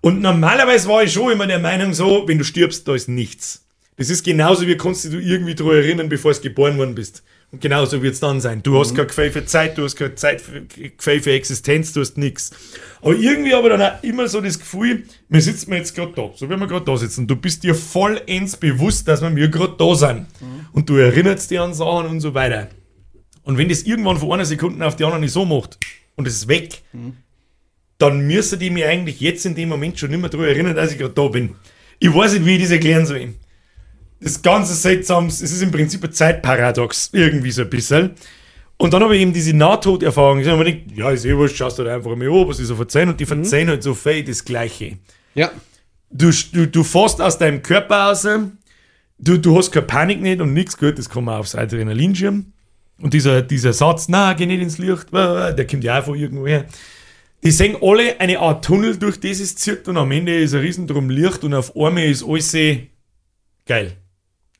Und normalerweise war ich schon immer der Meinung so, wenn du stirbst, da ist nichts. Das ist genauso, wie kannst du irgendwie daran erinnern, bevor du geboren worden bist. Und genauso wird es dann sein. Du hast kein Gefühl für Zeit, du hast kein Zeit für, Gefühl für Existenz, du hast nichts. Aber irgendwie habe ich dann auch immer so das Gefühl, wir sitzen jetzt gerade da, so wie wir gerade da sitzen. Du bist dir vollends bewusst, dass wir gerade da sind. Und du erinnerst dich an Sachen und so weiter. Und wenn das irgendwann von einer Sekunde auf die andere nicht so macht und es ist weg, dann müsste die mir eigentlich jetzt in dem Moment schon nicht mehr daran erinnern, dass ich gerade da bin. Ich weiß nicht, wie ich das erklären soll. Das ganze seltsam, es ist im Prinzip ein Zeitparadox, irgendwie so ein bisschen. Und dann habe ich eben diese Nahtoderfahrung. Ich habe mir gedacht, ja, ist eh wurscht, schaust du da einfach mal an, was sie so verzeihen. Und die verzeihen halt so viel das Gleiche Ja. du, du, du fährst aus deinem Körper raus, du, du hast keine Panik nicht und nichts gut, das kann man aufs Adrenalinschirm. Und dieser, dieser Satz, na, geh nicht ins Licht, der kommt ja auch von irgendwoher. Die sehen alle eine Art Tunnel, durch das es zirkt und am Ende ist ein Riesendrum Licht und auf einmal ist alles sehr geil.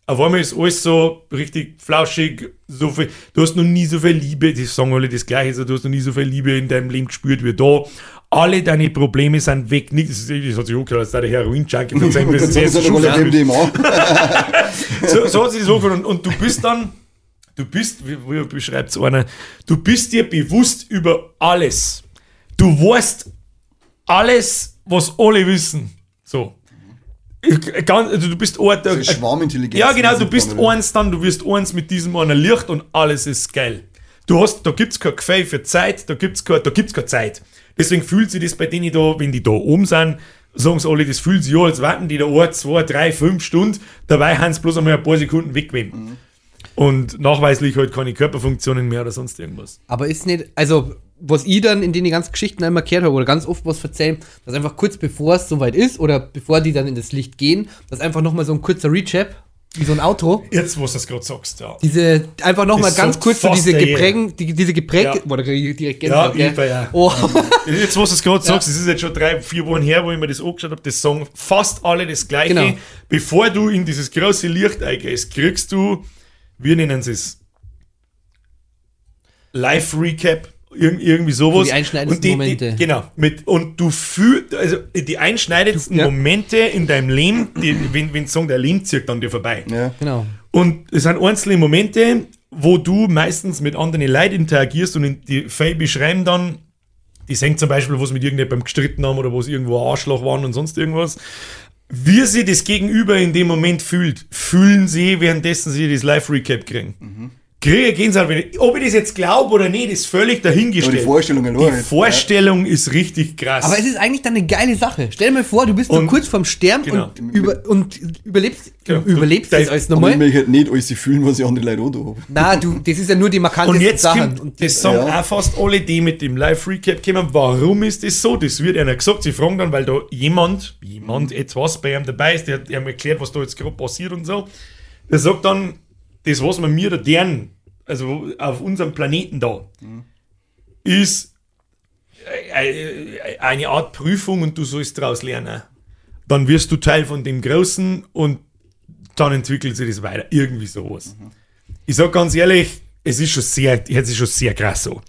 Auf einmal ist alles so richtig flauschig, so viel, du hast noch nie so viel Liebe, die sagen alle das Gleiche, so, du hast noch nie so viel Liebe in deinem Leben gespürt wie da. Alle deine Probleme sind weg. Nicht, das, ist, das hat sich auch gehört, als der Heroin-Junkie viel- MDMA. so, so hat sich das angehört. Und, und du bist dann, du bist, wie, wie beschreibt es einer, du bist dir bewusst über alles. Du weißt alles, was alle wissen. So. Ich- Ganz, also du bist Ort, So Schwarmintelligenz. ja, genau, du bist eins dann, du wirst eins mit diesem einer Licht und alles ist geil. Du hast, da gibt's kein Gefühl für Zeit, da gibt's kein, da gibt's keine Zeit. Deswegen fühlt sich das bei denen da, wenn die da oben sind, sagen sie alle, das fühlt sich ja, als warten die da ein, zwei, drei, fünf Stunden, dabei haben sie bloß einmal ein paar Sekunden weg gewesen. Und nachweislich halt keine Körperfunktionen mehr oder sonst irgendwas. Aber ist nicht, also, was ich dann in den ganzen Geschichten einmal gehört habe, oder ganz oft was verzeihen, dass einfach kurz bevor es soweit ist, oder bevor die dann in das Licht gehen, dass einfach nochmal so ein kurzer Recap, wie so ein Auto, Jetzt, wo du das gerade sagst, ja. diese, einfach nochmal ganz sagt kurz so diese Geprägen, die, diese Gepräge, Ja. boah, da krieg ich direkt Ja, Gänsehaut, gell? ich war ja. Oh, Jetzt, wo du es gerade sagst, es ist jetzt schon drei, vier Wochen her, wo ich mir das angeschaut habe, das sagen fast alle das Gleiche. Genau. Bevor du in dieses große Licht eingehst, kriegst du, wir nennen es Live-Recap, irg irgendwie sowas. So die einschneidendsten Und die, Momente. Die, genau. Mit, und du fühlst, also die einschneidendsten Du- ja. Momente in deinem Leben, die, wenn, wenn sagen, der Leben zieht dann dir vorbei. Ja. genau. Und es sind einzelne Momente, wo du meistens mit anderen Leuten interagierst und in die Fälle beschreiben dann, die sehen zum Beispiel, wo sie mit irgendjemandem gestritten haben oder wo sie irgendwo ein Arschloch waren und sonst irgendwas. Wie sie das Gegenüber in dem Moment fühlt, fühlen sie, währenddessen sie das Live-Recap kriegen. Kriege Gänsehaut, ich- ob ich das jetzt glaube oder nicht, ist völlig dahingestellt. Aber die Vorstellung Die allein. Vorstellung ist richtig krass. Aber es ist eigentlich dann eine geile Sache. Stell dir mal vor, du bist so Und- kurz vorm Sterben Genau. und, über, und überlebst, Genau. überlebst das alles ich nochmal. möchte halt nicht alles fühlen, was ich andere Leute auch da habe. Na, du, das ist ja nur die markantesten Und jetzt Sachen. kommt, Und das sagen Ja. auch fast alle, die mit dem Live-Recap kommen, warum ist das so? Das wird einer gesagt, sie fragen dann, weil da jemand, jemand etwas bei ihm dabei ist, der hat ihm erklärt, was da jetzt gerade passiert und so. Der sagt dann, das, was wir mir da deren, also auf unserem Planeten da, ist äh, eine Art Prüfung und du sollst daraus lernen. Dann wirst du Teil von dem Großen und dann entwickelt sich das weiter. Irgendwie sowas. Ich sag ganz ehrlich, es ist schon sehr, jetzt ist schon sehr krass so.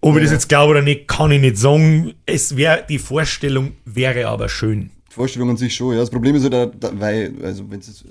Ob ich das jetzt glaube oder nicht, kann ich nicht sagen. Es wäre, die Vorstellung wäre aber schön. Die Vorstellung an sich schon, ja. Das Problem ist halt, da, da, weil, also wenn es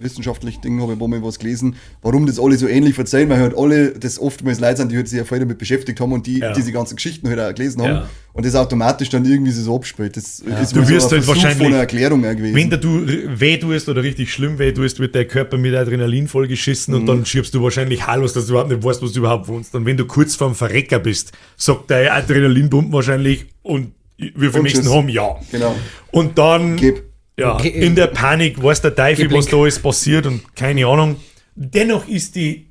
wissenschaftlich Ding habe, ich wo mal was gelesen, warum das alle so ähnlich verzeihen, weil halt alle das oftmals Leute sind, die halt sich ja voll damit beschäftigt haben und die Ja. diese ganzen Geschichten halt auch gelesen haben Ja. und das automatisch dann irgendwie so abspielt. Das ist Du wirst so ein halt Versuch wahrscheinlich- von einer Erklärung gewesen. Wenn du weh tust oder richtig schlimm weh tust, wird dein Körper mit Adrenalin vollgeschissen und dann schiebst du wahrscheinlich Hallos, dass du überhaupt nicht weißt, was du überhaupt wohnst. Und wenn du kurz vorm Verrecker bist, sagt dein Adrenalinpumpen wahrscheinlich und wir für nächsten haben ja. Genau. Und dann Gib. Ja, Okay. in der Panik weiß der Teufel, Geblink. was da alles passiert und keine Ahnung. Dennoch ist die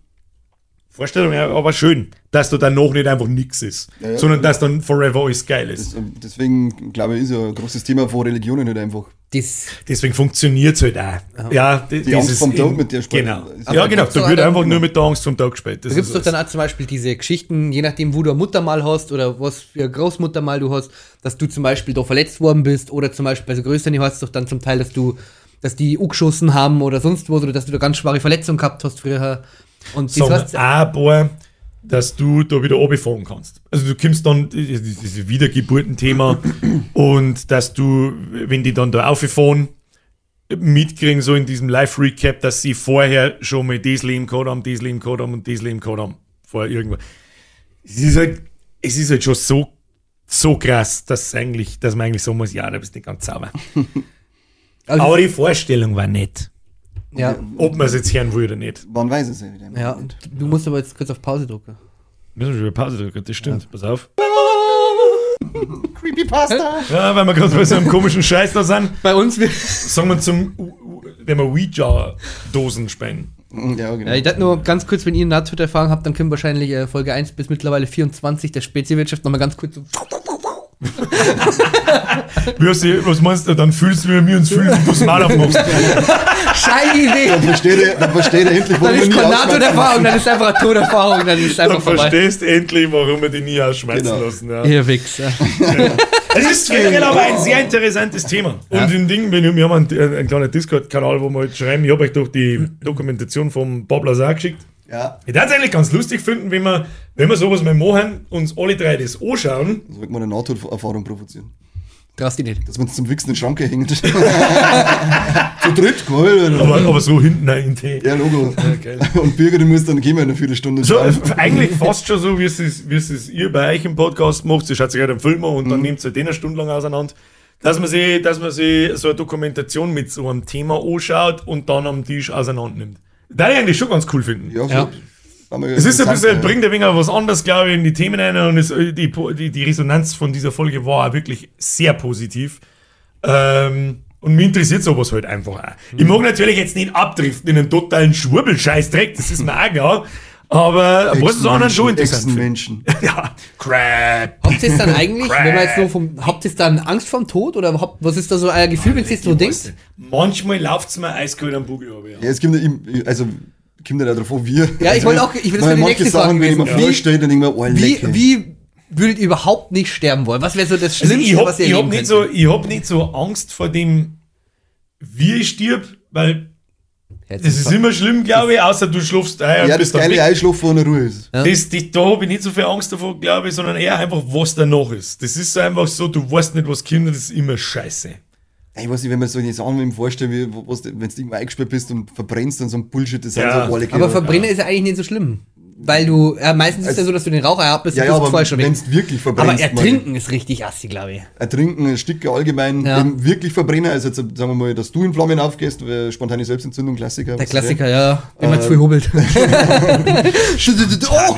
Vorstellung ja aber schön, dass da danach nicht einfach nichts ist, Ja, ja. sondern dass dann forever alles geil ist. Ähm, deswegen, glaube ich, ist ja ein großes Thema von Religionen halt einfach. Das, Deswegen funktioniert es halt auch. Ja, die, Die Angst vom Tod mit der spielt. Genau. Ist Ja, aber genau. Da wird einfach nur mit der Angst vom Tag gespielt. Das Da gibt es doch dann auch zum Beispiel diese Geschichten, je nachdem, wo du ein Muttermal hast oder was für ein Großmuttermal du hast, dass du zum Beispiel da verletzt worden bist oder zum Beispiel bei so Größeren heißt es doch dann zum Teil, dass du, dass die angeschossen haben oder sonst was oder dass du da ganz schwere Verletzungen gehabt hast früher. Und das sagen heißt, auch ein paar, dass du da wieder runterfahren kannst. Also du kommst dann, dieses Wiedergeburtenthema und dass du, wenn die dann da auffahren, mitkriegen, so in diesem Live-Recap, dass sie vorher schon mal das Leben gehabt haben, das Leben gehabt haben und das Leben gehabt haben. Vorher irgendwo. Es ist halt, es ist halt schon so, so krass, dass eigentlich, dass man eigentlich sagen muss, ja, da bist du nicht ganz sauber. also, Aber die Vorstellung war nett. Ja, Ob man es jetzt hören will oder nicht. Man weiß es ja wieder. ja, und du musst aber jetzt kurz auf Pause drücken. Müssen wir schon wieder Pause drücken, das stimmt. Pass auf. Creepypasta! Ja, weil wir gerade bei so einem komischen Scheiß da sind, Bei uns, wir, sagen wir zum, wenn wir Ouija-Dosen spenden. Ja, genau. ja, ich dachte nur ganz kurz, wenn ihr Nahtoderfahrung habt, dann können wahrscheinlich äh, Folge 1 bis mittlerweile 24 der Speziewirtschaft nochmal ganz kurz so was meinst du, dann fühlst du, wie wir uns fühlen, wenn du es mal aufmachst. Scheiße Idee! Dann versteht er, dann versteht er endlich, Dann warum ist nie keine Nahtoderfahrung, dann ist einfach eine Toderfahrung, dann ist es Dann einfach vorbei. verstehst du endlich, warum wir die nie ausschmeißen Genau. lassen. Ja. Ihr Wichser. Es ist generell aber ein sehr interessantes Thema. Und im Ding, wenn ich, wir haben einen, einen kleinen Discord-Kanal, wo wir halt schreiben, ich habe euch doch die Dokumentation vom Bob Lazar geschickt. Ja, Ich würde es eigentlich ganz lustig finden, wenn wir, wenn wir sowas mal machen, uns alle drei das anschauen. sollte man eine Nahtoderfahrung provozieren. Traust dich nicht. Dass man zum Wichsen in den Schrank hängt. Zu dritt, geil. Aber, aber so hinten ein Tee. Ja, Logo. geil. Und Bürger, die müssen dann gehen wir in einer Viertelstunde. So, eigentlich fast schon so, wie es, ist- wie es ist ihr bei euch im Podcast macht. Ihr schaut sich halt einen Film an und dann nehmt ihr den eine Stunde lang auseinander. dass man sich, dass man sich so eine Dokumentation mit so einem Thema anschaut und dann am Tisch auseinander nimmt. Da ich eigentlich schon ganz cool finden. Ja, Ja. Es ist ein bisschen, ja. bringt ein wenig was anderes, glaube ich, in die Themen rein und es, die, die, die Resonanz von dieser Folge war auch wirklich sehr positiv. Ähm, und mich interessiert sowas halt einfach auch. Ich mag natürlich jetzt nicht abdriften in einen totalen Schwurbelscheißdreck, das ist mir auch klar. Aber was ist anderen schon interessant? Menschen. Ja, Crap. Habt ihr es dann eigentlich, wenn man jetzt nur vom, habt ihr dann Angst vorm Tod oder habt, was ist da so euer Gefühl, wenn ihr jetzt so denkt? Manchmal läuft es mir eiskalt am Bugel runter. Ja. Ja, es kommt ja im- also kommt ja darauf an, wir. Ja, ich wollte auch- ich will das für die nächste Sachen, Frage wenn ich mir vorstelle, dann denke ich mir, oh, Wie, lecker. wie würdet ihr überhaupt nicht sterben wollen? Was wäre so das Also Schlimmste, ich hab, was ihr ich hab nicht so, ich hab nicht so Angst vor dem, wie ich stirb, weil Jetzt das ist immer schlimm, glaube ich, außer du schlafst ein und ja, das geile. Einschlafen, wo eine Ruhe ist. Ja. Das, das, da habe ich nicht so viel Angst davor, glaube ich, sondern eher einfach, was da noch ist. Das ist so einfach so, du weißt nicht, was kommt, das ist immer scheiße. Ich weiß nicht, wenn man so mit dem vorstellt, wie, was, wenn du irgendwo eingesperrt bist und verbrennst und so ein Bullshit, das Ja. sind so alle Aber Verbrennen ist eigentlich nicht so schlimm. Weil du, ja, meistens ist ja Also- so, dass du den Rauch erhabt Ja, ja, du bist aber vorher schon wenn du wirklich Aber verbrennst. ertrinken ist richtig assi, glaube ich. Mal, ertrinken, Stücke allgemein, Ja. eben wirklich verbrennen. Also jetzt, sagen wir mal, dass du in Flammen aufgehst, spontane Selbstentzündung, Klassiker. Der Klassiker, ja. Wenn man Äh, zu viel hobelt. oh!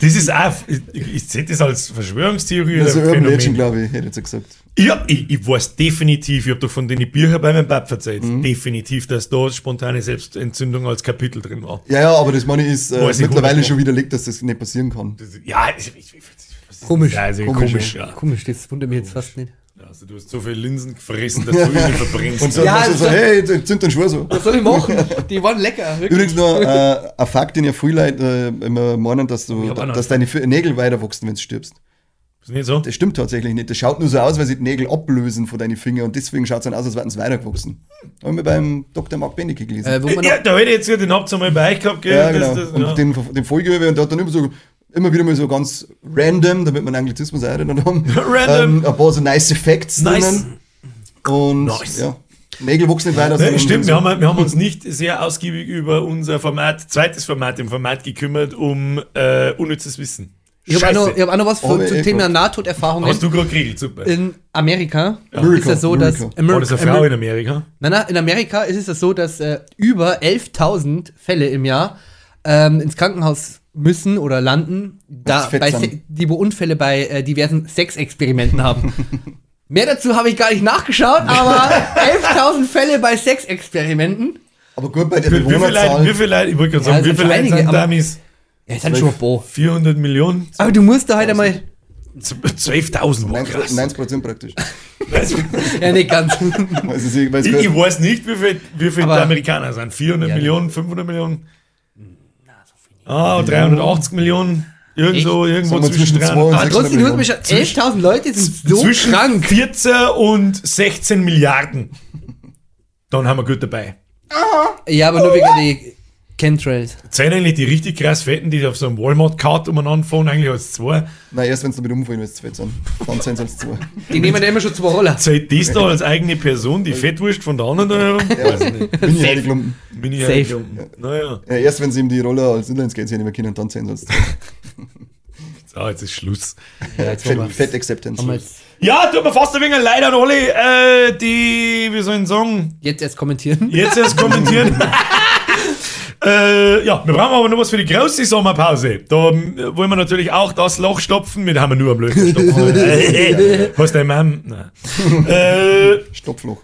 Das ist auch, ich, ich sehe das als Verschwörungstheorie Das ist oder ein Urban Legend, glaube ich, hätte ich jetzt gesagt. Ja, ich, ich weiß definitiv, ich habe doch von den Büchern bei meinem Pap erzählt, Mhm. definitiv, dass da spontane Selbstentzündung als Kapitel drin war. Ja, ja, aber das meine ich ist äh, mittlerweile schon widerlegt, dass das nicht passieren kann. Das, ja, ich, ich, Komisch. ist also Komisch, komisch, ja. Komisch, das wundert mich jetzt fast nicht. Also du hast so viele Linsen gefressen, dass du ihn nicht verbrennst. Und so, Ja, ja, so, also- hey, zünd den Schwur so. Was soll ich machen? Die waren lecker, wirklich. Übrigens noch äh, ein Fakt, den ja viele Leute äh, immer meinen, dass, du, dass deine Nägel weiter wachsen, wenn du stirbst. Ist nicht so? Das stimmt tatsächlich nicht. Das schaut nur so aus, weil sie die Nägel ablösen von deinen Fingern und deswegen schaut es dann aus, als wären sie weiter gewachsen. Haben wir beim Dr. Mark Benecke gelesen. Äh, wo man Ja, da hätte ich jetzt ja den Habt einmal bei euch gehabt, gell? ja, genau. Das, das, und ja. den, den Folgehörer, und der hat dann immer so immer wieder mal so ganz random, damit man Anglizismus drin haben. Random. Ähm, ein paar so nice Facts Nice. drinnen. Und Nice. ja, Nägel wachsen nicht weiter. Ja, stimmt, so- wir haben, wir haben uns nicht sehr ausgiebig über unser Format, zweites Format im Format gekümmert, um äh, unnützes Wissen. Ich habe auch, hab auch noch was Oh, für, zum eh, Thema Gott. Nahtoderfahrungen. Hast du gerade geregelt, super. in Amerika Amerika, ist es so, dass Amerika. War das eine Frau in Amerika? Nein, nein, in Amerika ist es das so, dass äh, über 11.000 Fälle im Jahr ähm, ins Krankenhaus müssen oder landen, da bei die wo Unfälle bei äh, diversen Sexexperimenten haben. Mehr dazu habe ich gar nicht nachgeschaut, aber 11.000 Fälle bei Sexexperimenten. Aber gut, bei der Wie, wie viele Leute, Bewohnerzahl. wie viele Leute, ich wollte gerade Ja, wie sind viele schon Leute einige, Damis? Ja, ist halt schon ein Bo. 400 Millionen? Aber du musst da halt einmal. 12.000 war krass. 90 Prozent praktisch. Ja, nicht ganz. Also, sie, weil Ich, ich weiß nicht, wie viele wie viel Aber- Amerikaner sind. 400 Ja, Millionen, 500 Millionen? Ah, 380 Millionen. Irgendwo, irgendwo wir zwischen zwischen 300 zwei und Aber 600 trotzdem, du hast mich Millionen. schon. 11.000 Leute sind so zwischen krank. 14 und 16 Milliarden. Dann haben wir gut dabei. Ja, aber nur wegen die Chemtrails. Zählen eigentlich die richtig krass Fetten, die auf so einem Walmart-Cart umeinander fahren, eigentlich als zwei. Nein, erst wenn sie damit umfallen, wenn es zu fett sind. Dann sind es als zwei. Die nehmen ja immer schon zwei Roller. Zählt das da als eigene Person, die Fettwurst von der anderen da herum? Weiß ich nicht. Bin ich reingeklumpen. Bin ich Safe. reingeklumpen. Naja, Ja, erst wenn sie ihm die Roller als Inlineskates nicht mehr können, dann sind sie als zwei. so, jetzt ist Schluss. Ja, jetzt haben wir- Fett, Fett Acceptance. Ja, tut mir fast ein wenig leid an alle, äh, die, wie soll ich sagen, jetzt erst kommentieren. jetzt erst kommentieren. äh, ja, wir brauchen aber noch was für die große Sommerpause. Da äh, wollen wir natürlich auch das Loch stopfen. Wir haben nur am Löcher stopfen. Hast du Mann? Nein. äh, Stopfloch.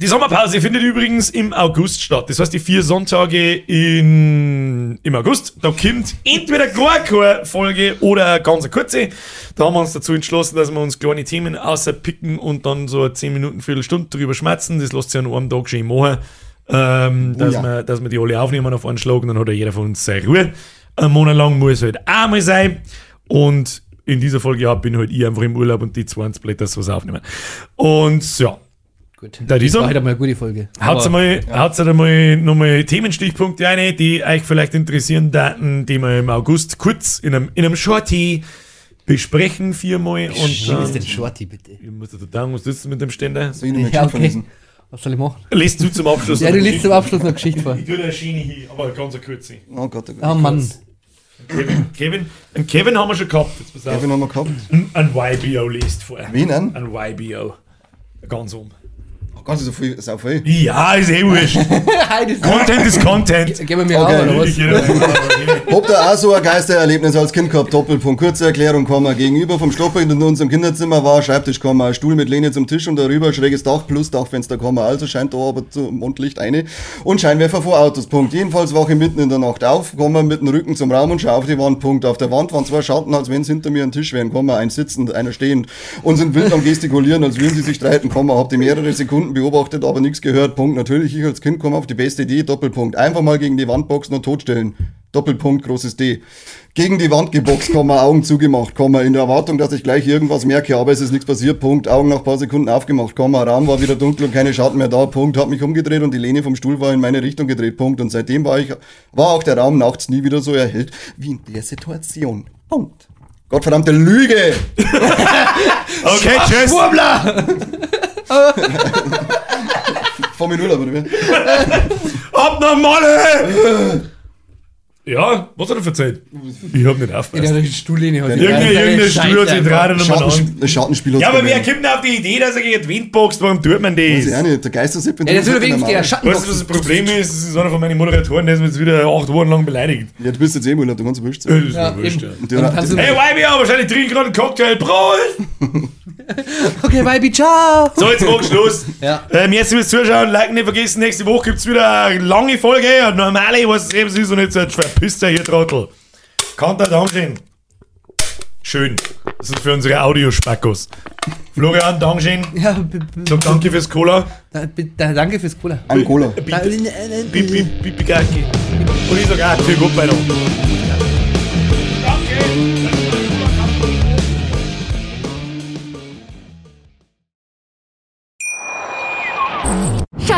die Sommerpause findet übrigens im August statt. Das heißt, die vier Sonntage in, im August. Da kommt entweder gar keine Folge oder eine ganz kurze. Da haben wir uns dazu entschlossen, dass wir uns kleine Themen außerpicken und dann so eine 10 Minuten, Viertelstunde drüber schmerzen. Das lässt sich an einem Tag schön machen. Ähm, dass, ja. wir, dass wir die alle aufnehmen auf einen Schlag und dann hat ja jeder von uns seine Ruhe. Ein Monat lang muss halt auch mal sein. Und in dieser Folge ja, bin halt ich einfach im Urlaub und die 20 Blätter was aufnehmen. Und ja, Gut. Da das so- war heute mal eine gute Folge. Aber- einmal, haut's einmal nochmal Themenstichpunkte rein, die euch vielleicht interessieren Daten, die wir im August kurz in einem, in einem Shorty besprechen, viermal. Und Was ist denn Shorty, bitte? ich muss dir sagen, was du mit dem Ständer? Soll ich Ja, okay. verlesen? Was soll ich machen? Lest du zum Abschluss Ja, noch du eine liest zum Geschichte? Abschluss noch Geschichte vor. Ich tue eine Schiene hin, aber eine ganz kurze. Oh Gott, oh Gott. Oh Mann. Kevin, Kevin, einen Kevin haben wir schon gehabt. Jetzt pass auf. Kevin haben wir gehabt. Ein YBO liest vor. Wen an? Ein YBO. Ganz um. Ganz so viel, sau viel. Ja, ist eh wurscht. Content ist Content. Gehen wir mir Okay, auch, oder was? Habt ihr auch so ein Geistererlebnis als Kind gehabt? Doppelpunkt. Kurze Erklärung, Komma. Gegenüber vom Stoppbild in unserem Kinderzimmer war Schreibtisch, Komma. Stuhl mit Lehne zum Tisch und darüber schräges Dach plus Dachfenster, Komma. Also scheint da aber zum Mondlicht eine. Und Scheinwerfer vor Autos, Punkt. Jedenfalls wache ich mitten in der Nacht auf, Komma, mit dem Rücken zum Raum und schaue auf die Wand, Punkt. Auf der Wand waren zwei Schatten, als wenn es hinter mir ein Tisch wären, Komma. Ein sitzend, einer stehend. Und sind wild am gestikulieren, als würden sie sich streiten, Komma. Habt ihr mehrere Sekunden beobachtet, aber nichts gehört, Punkt. Natürlich, ich als Kind komme auf die beste Idee, Doppelpunkt. Einfach mal gegen die Wand boxen und totstellen. Doppelpunkt, großes D. Gegen die Wand geboxt, Komma, Augen zugemacht, Komma, in der Erwartung, dass ich gleich irgendwas merke, aber es ist nichts passiert, Punkt. Augen nach paar Sekunden aufgemacht, Komma, Raum war wieder dunkel und keine Schatten mehr da, Punkt. Hab mich umgedreht und die Lehne vom Stuhl war in meine Richtung gedreht, Punkt. Und seitdem war ich, war auch der Raum nachts nie wieder so erhellt wie in der Situation. Punkt. Gottverdammte Lüge! Okay, tschüss. Fahr mich null, aber nicht mehr. Abnormale! Ja, was hat er erzählt? Ich hab nicht In aufgepasst. der Stuhllehne hat Irgendeine, irgendeine Stuhl hat sich gerade nochmal an. Schatten, Schattenspiel Ja, aber wer kommt denn auf die Idee, dass er gegen die Wind boxt? Warum tut man Weiß ich auch das? nicht, der Geistersepp Ja, der soll wenigstens der Weißt du, was das Schattenbox. Problem ist? Das ist einer von meinen Moderatoren, der ist mir jetzt wieder acht Wochen lang beleidigt. Ja, du bist jetzt eh Urlaub, du kannst wurscht Das sein. ist Ja, mir wurscht, ja. der- Hey, ja, wahrscheinlich trinken gerade einen Cocktail. Prost! Okay, Baby, ciao! So, jetzt mach Schluss. Ja. Ähm, jetzt fürs Zuschauen, liken nicht vergessen, nächste Woche gibt's wieder eine lange Folge, eine normale, was es eben ist und jetzt verpisst er hier, Trottel. Kanter, Dankeschön. Schön. Das ist für unsere Audiospackos. Florian, Dankeschön. Ja, Sag danke fürs Cola. da- da- danke fürs Cola. Ein Cola. Da- Pipi, pipi, Gacki. Und ich sag auch, viel gut bei dir.